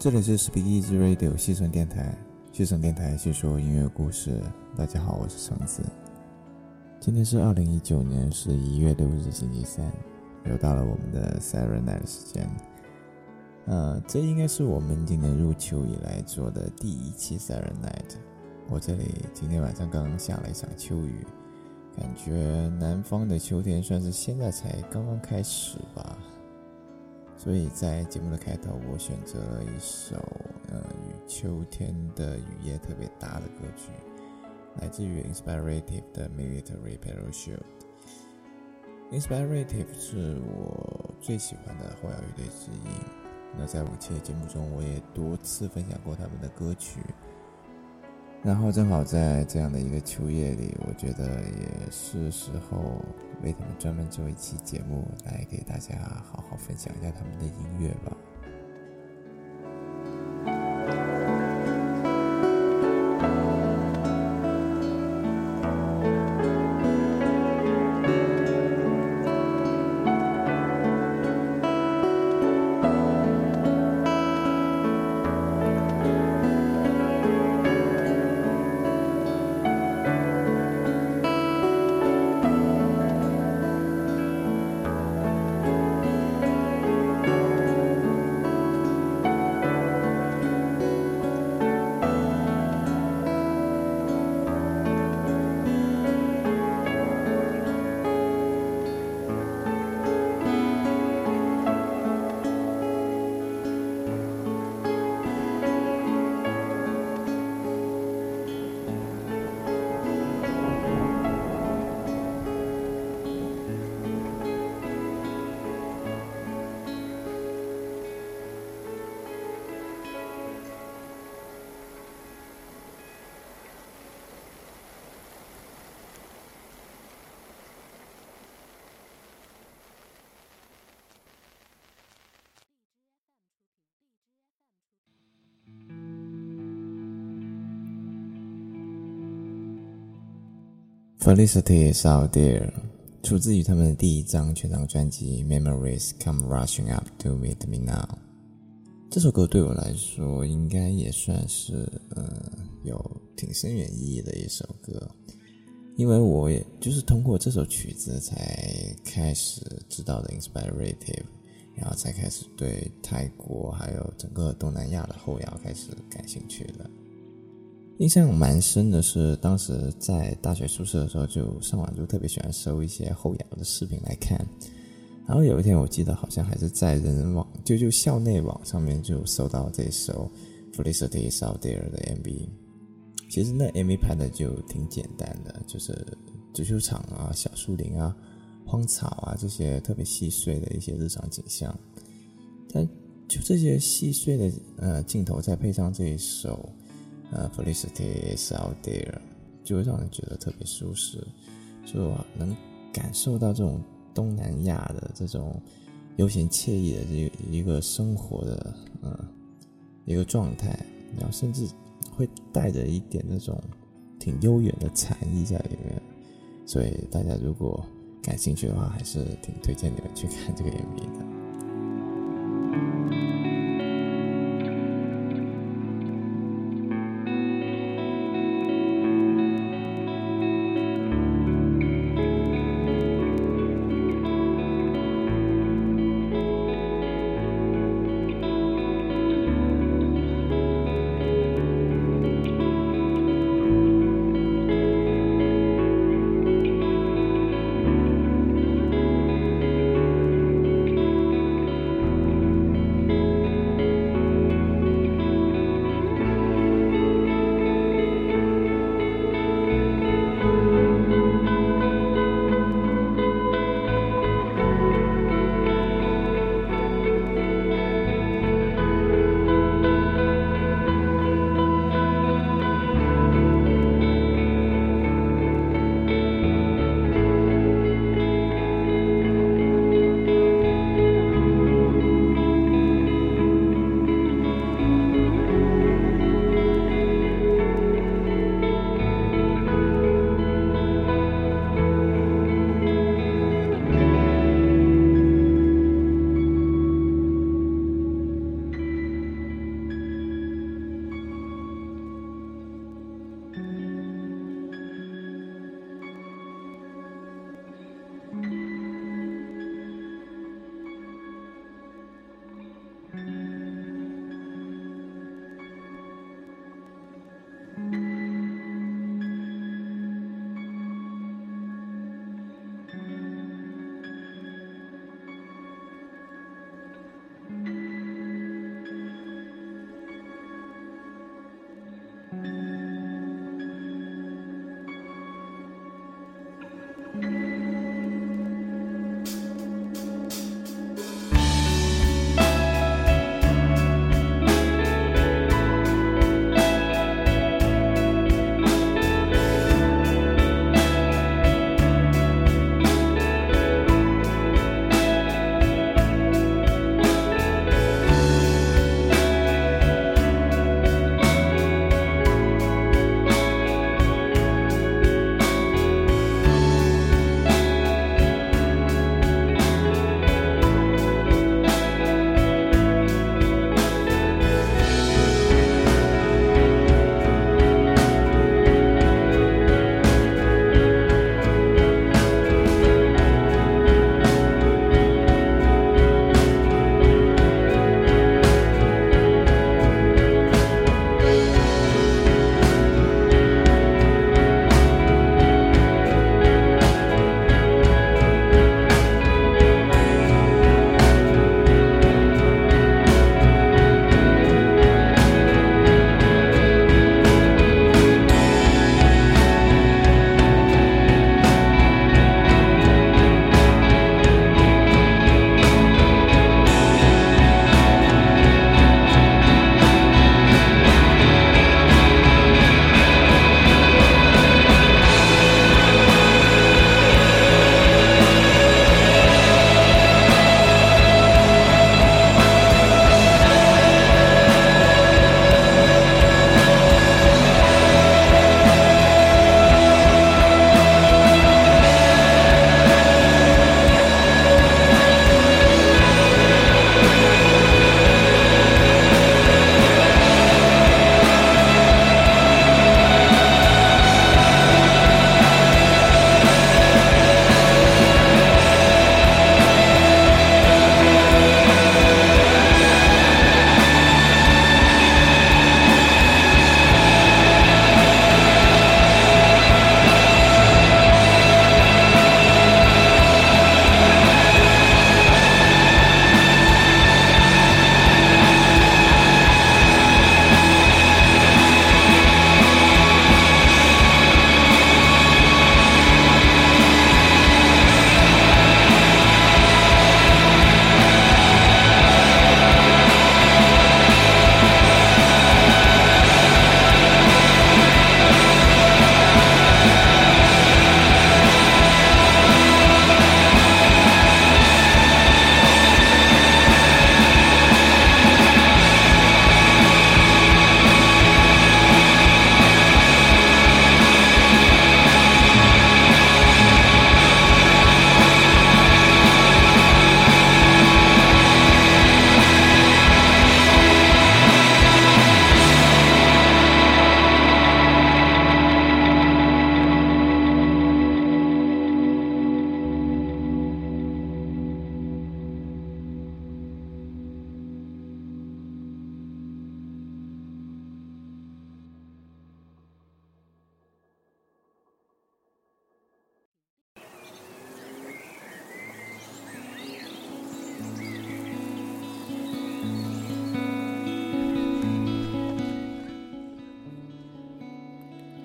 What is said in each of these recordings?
这里是 Speak Easy Radio 西城电台，西城电台叙说音乐故事。大家好，我是橙子。今天是二零一九年十一月六日，星期三，又到了我们的 Siren Night 时间。呃，这应该是我们今年入秋以来做的第一期 Siren Night。我这里今天晚上刚刚下了一场秋雨，感觉南方的秋天算是现在才刚刚开始吧。所以在节目的开头，我选择了一首呃与秋天的雨夜特别搭的歌曲，来自于 Inspirative 的 Military Parachute。Inspirative 是我最喜欢的后摇乐队之一。那在往期的节目中，我也多次分享过他们的歌曲。然后正好在这样的一个秋夜里，我觉得也是时候为他们专门做一期节目，来给大家好好分享一下他们的音乐吧。Felicity is out there，出自于他们的第一张全长专辑《Memories Come Rushing Up to Meet Me Now》。这首歌对我来说，应该也算是呃有挺深远意义的一首歌，因为我也就是通过这首曲子才开始知道的 Inspirative，然后才开始对泰国还有整个东南亚的后摇开始感兴趣的。印象蛮深的是，当时在大学宿舍的时候，就上网就特别喜欢搜一些后摇的视频来看。然后有一天，我记得好像还是在人人网，就就校内网上面就搜到这首《Felicity's Out h e r》的 MV。其实那 MV 拍的就挺简单的，就是足球场啊、小树林啊、荒草啊这些特别细碎的一些日常景象。但就这些细碎的呃镜头，再配上这一首。呃，Felicity is out there，就会让人觉得特别舒适，就能感受到这种东南亚的这种悠闲惬意的这一个生活的嗯一个状态，然后甚至会带着一点那种挺悠远的禅意在里面，所以大家如果感兴趣的话，还是挺推荐你们去看这个 MV 的。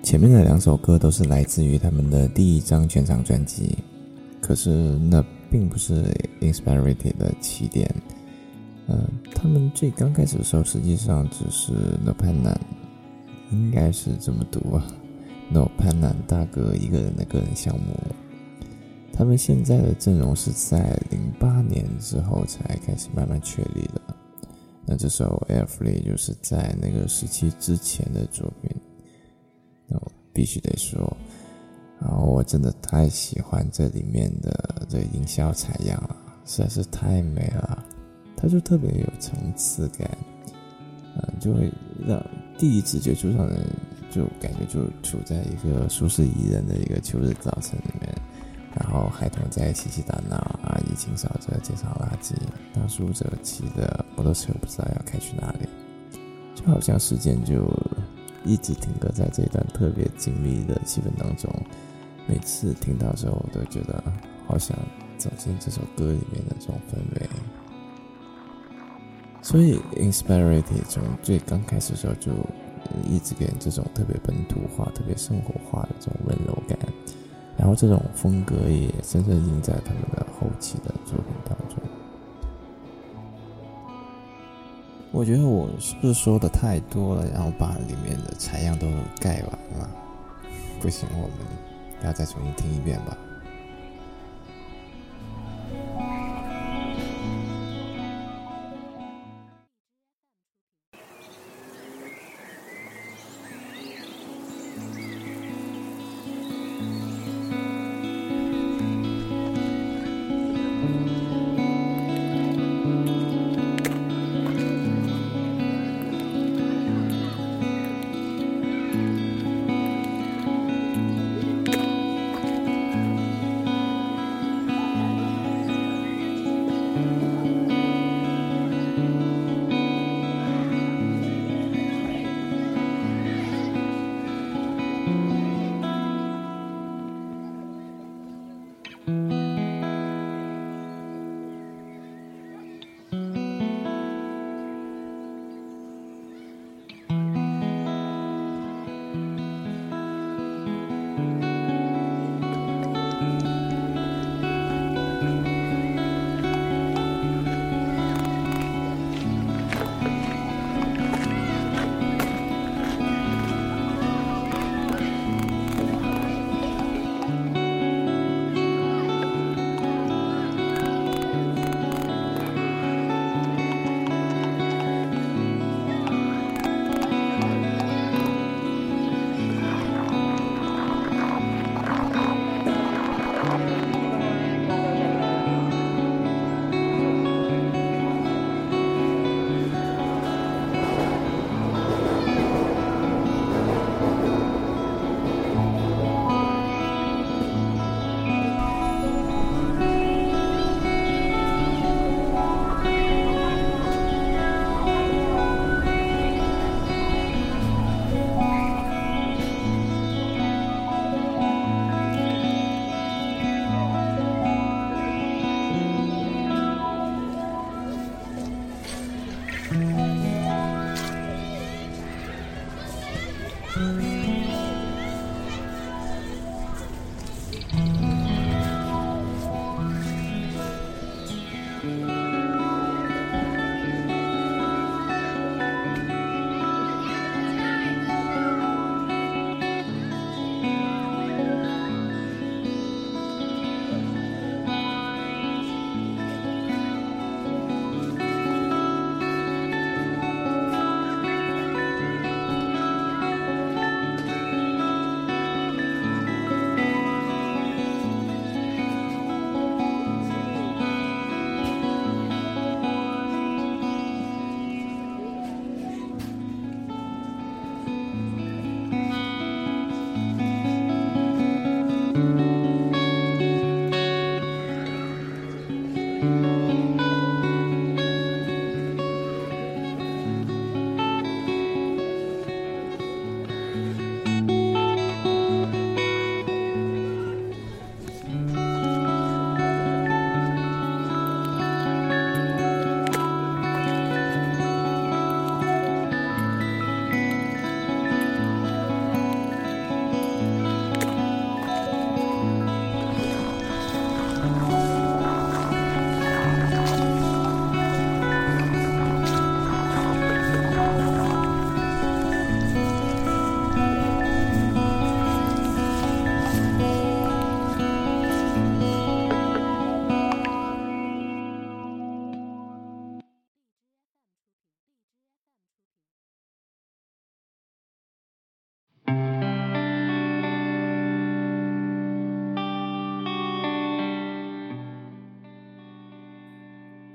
前面的两首歌都是来自于他们的第一张全场专辑，可是那并不是 Inspirity 的起点。嗯，他们最刚开始的时候，实际上只是 No Pan a 应该是这么读啊，No Pan a 大哥一个人的个人项目。他们现在的阵容是在零八年之后才开始慢慢确立的。那这首《Airfree》就是在那个时期之前的作品。必须得说，啊，我真的太喜欢这里面的这营销采样了，实在是太美了。它就特别有层次感，嗯，就会让第一次接触上的人就感觉就处在一个舒适宜人的一个秋日早晨里面，然后孩童在嬉戏打闹，阿姨清扫着街上垃圾，大叔则骑着摩托车不知道要开去哪里，就好像时间就一直停格在这段特别静谧的气氛当中。每次听到的时候，我都觉得好想走进这首歌里面的这种氛围。所以，Inspirity 从最刚开始的时候就一直给人这种特别本土化、特别生活化的这种温柔感，然后这种风格也深深印在他们的后期的我觉得我是不是说的太多了，然后把里面的采样都盖完了？不行，我们要再重新听一遍吧。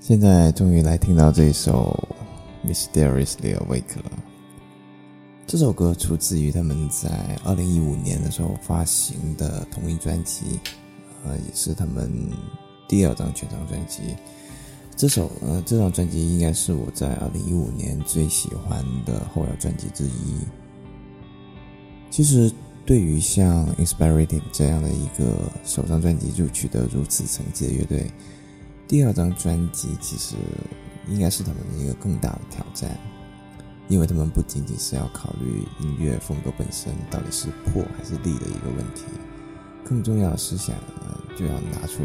现在终于来听到这一首《Mysteriously Awake》了。这首歌出自于他们在二零一五年的时候发行的同名专辑，呃，也是他们第二张全长专辑。这首呃，这张专辑应该是我在二零一五年最喜欢的后摇专辑之一。其实，对于像 Inspirative 这样的一个首张专辑就取得如此成绩的乐队。第二张专辑其实应该是他们的一个更大的挑战，因为他们不仅仅是要考虑音乐风格本身到底是破还是立的一个问题，更重要的是想就要拿出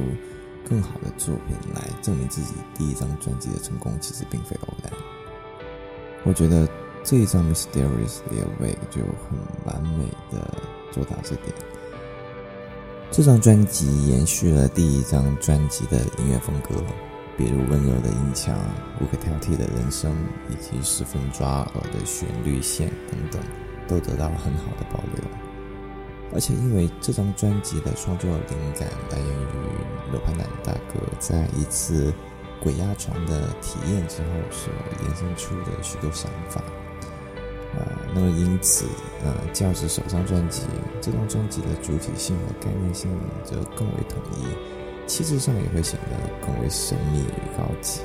更好的作品来证明自己第一张专辑的成功其实并非偶然。我觉得这一张《Mysterious Awake》就很完美的做到这点。这张专辑延续了第一张专辑的音乐风格，比如温柔的音墙、无可挑剔的人声以及十分抓耳的旋律线等等，都得到了很好的保留。而且因为这张专辑的创作灵感来源于罗盘南大哥在一次鬼压床的体验之后所延伸出的许多想法。那么因此，呃，较之首张专辑，这张专辑的主体性和概念性则更为统一，气质上也会显得更为神秘与高级。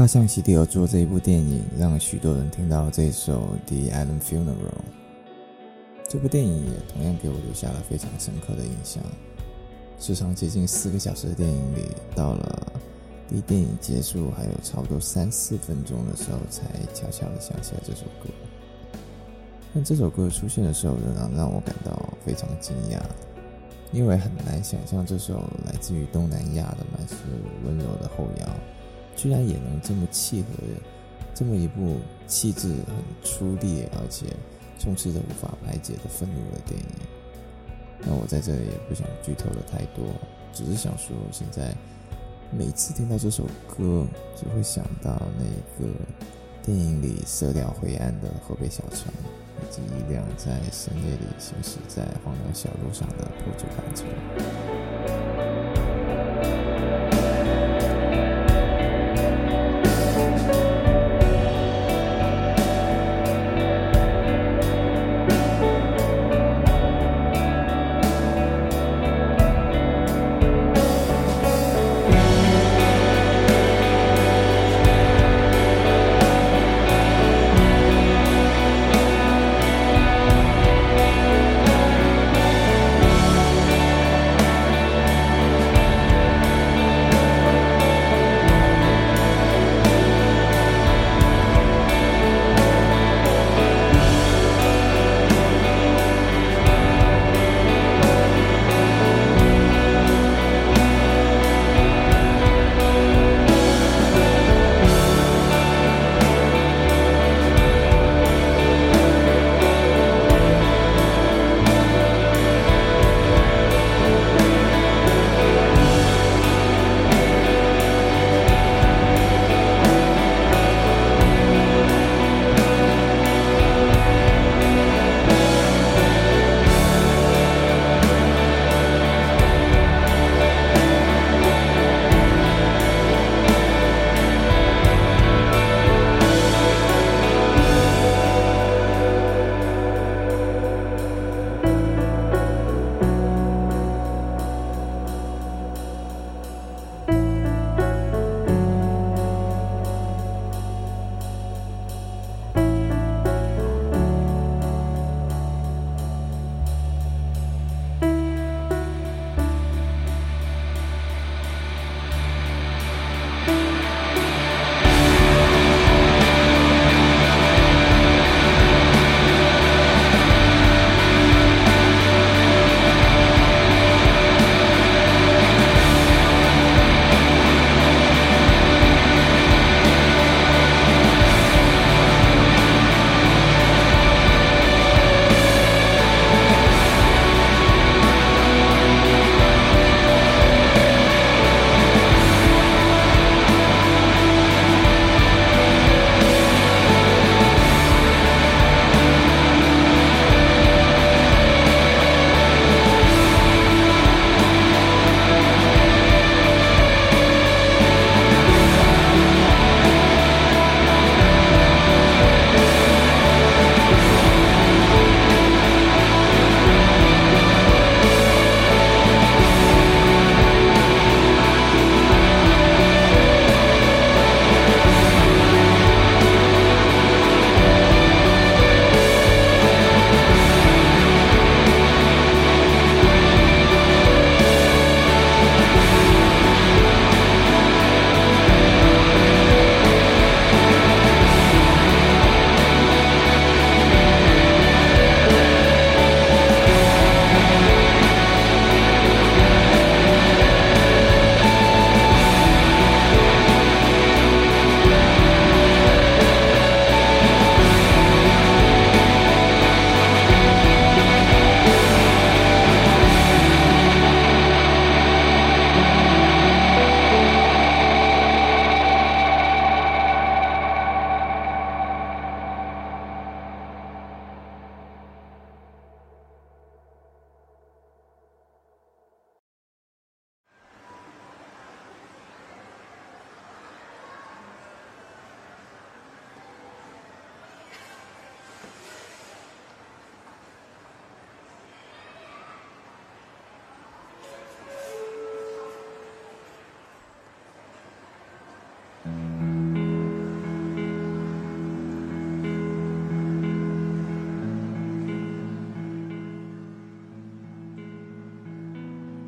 大象席地而坐这一部电影，让许多人听到这首《The Island Funeral》。这部电影也同样给我留下了非常深刻的印象。时长接近四个小时的电影里，到了离电影结束还有差不多三四分钟的时候，才悄悄地想起来这首歌。但这首歌出现的时候，仍然让我感到非常惊讶，因为很难想象这首来自于东南亚的满是温柔的后摇，居然也能这么契合这么一部气质很粗粝而且充斥着无法排解的愤怒的电影。那我在这里也不想剧透的太多，只是想说，现在每次听到这首歌，只会想到那个电影里色调灰暗的河北小城，以及一辆在深夜里行驶在荒凉小路上的破旧单车。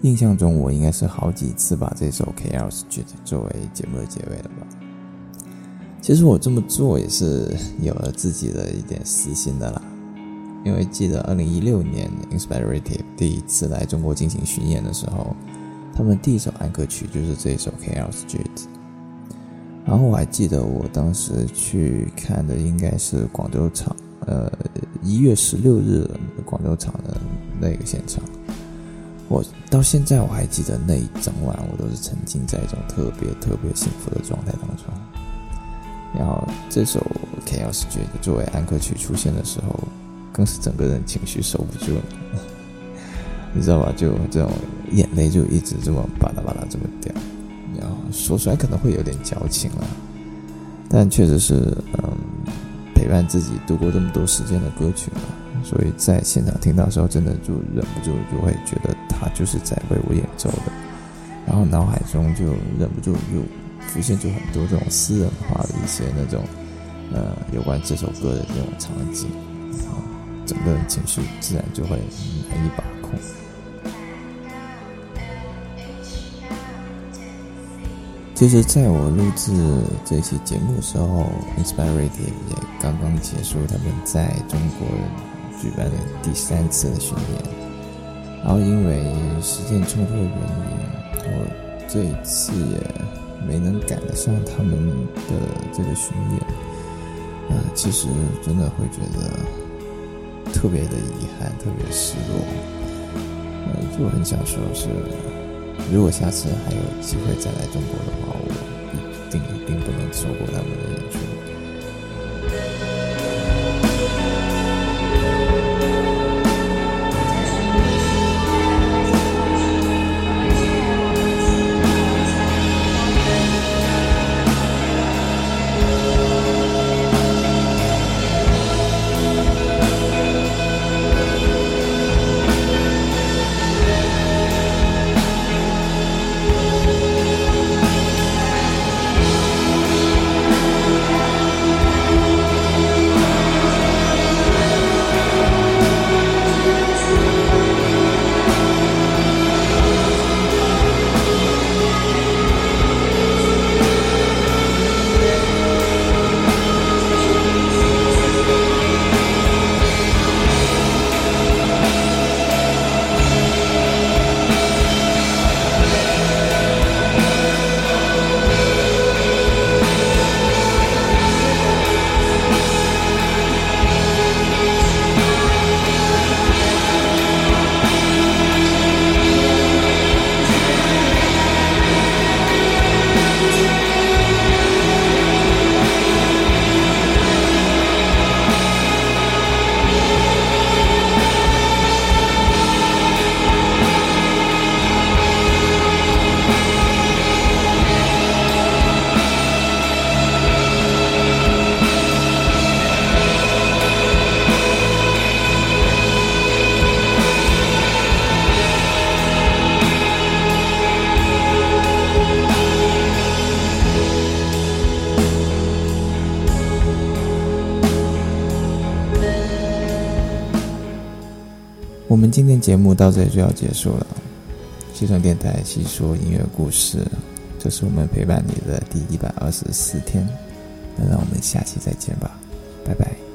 印象中我应该是好几次把这首 KL Street 作为节目的结尾了吧。其实我这么做也是有了自己的一点私心的啦，因为记得二零一六年 Inspirative 第一次来中国进行巡演的时候，他们第一首安歌曲就是这首 KL Street。然后我还记得我当时去看的应该是广州场，呃，一月十六日广州场的那个现场。我到现在我还记得那一整晚，我都是沉浸在一种特别特别幸福的状态当中。然后这首 Chaos 觉得作为安可曲出现的时候，更是整个人情绪收不住了，你知道吧？就这种眼泪就一直这么吧嗒吧嗒这么掉。然后说出来可能会有点矫情了，但确实是嗯陪伴自己度过这么多时间的歌曲嘛，所以在现场听到的时候，真的就忍不住就会觉得他就是在为我演奏的，然后脑海中就忍不住就。浮现出很多这种私人化的一些那种，呃，有关这首歌的这种场景，然后整个人情绪自然就会难以把控。就是在我录制这期节目的时候，Inspirative 也刚刚结束他们在中国举办的第三次的巡演，然后因为时间冲突的原因，我这一次也。没能赶得上他们的这个巡演，呃，其实真的会觉得特别的遗憾，特别失落。呃，就很想说是，如果下次还有机会再来中国的话，我一定一定不能错过他们的演出。我们今天节目到这里就要结束了。西城电台细说音乐故事，这是我们陪伴你的第一百二十四天。那让我们下期再见吧，拜拜。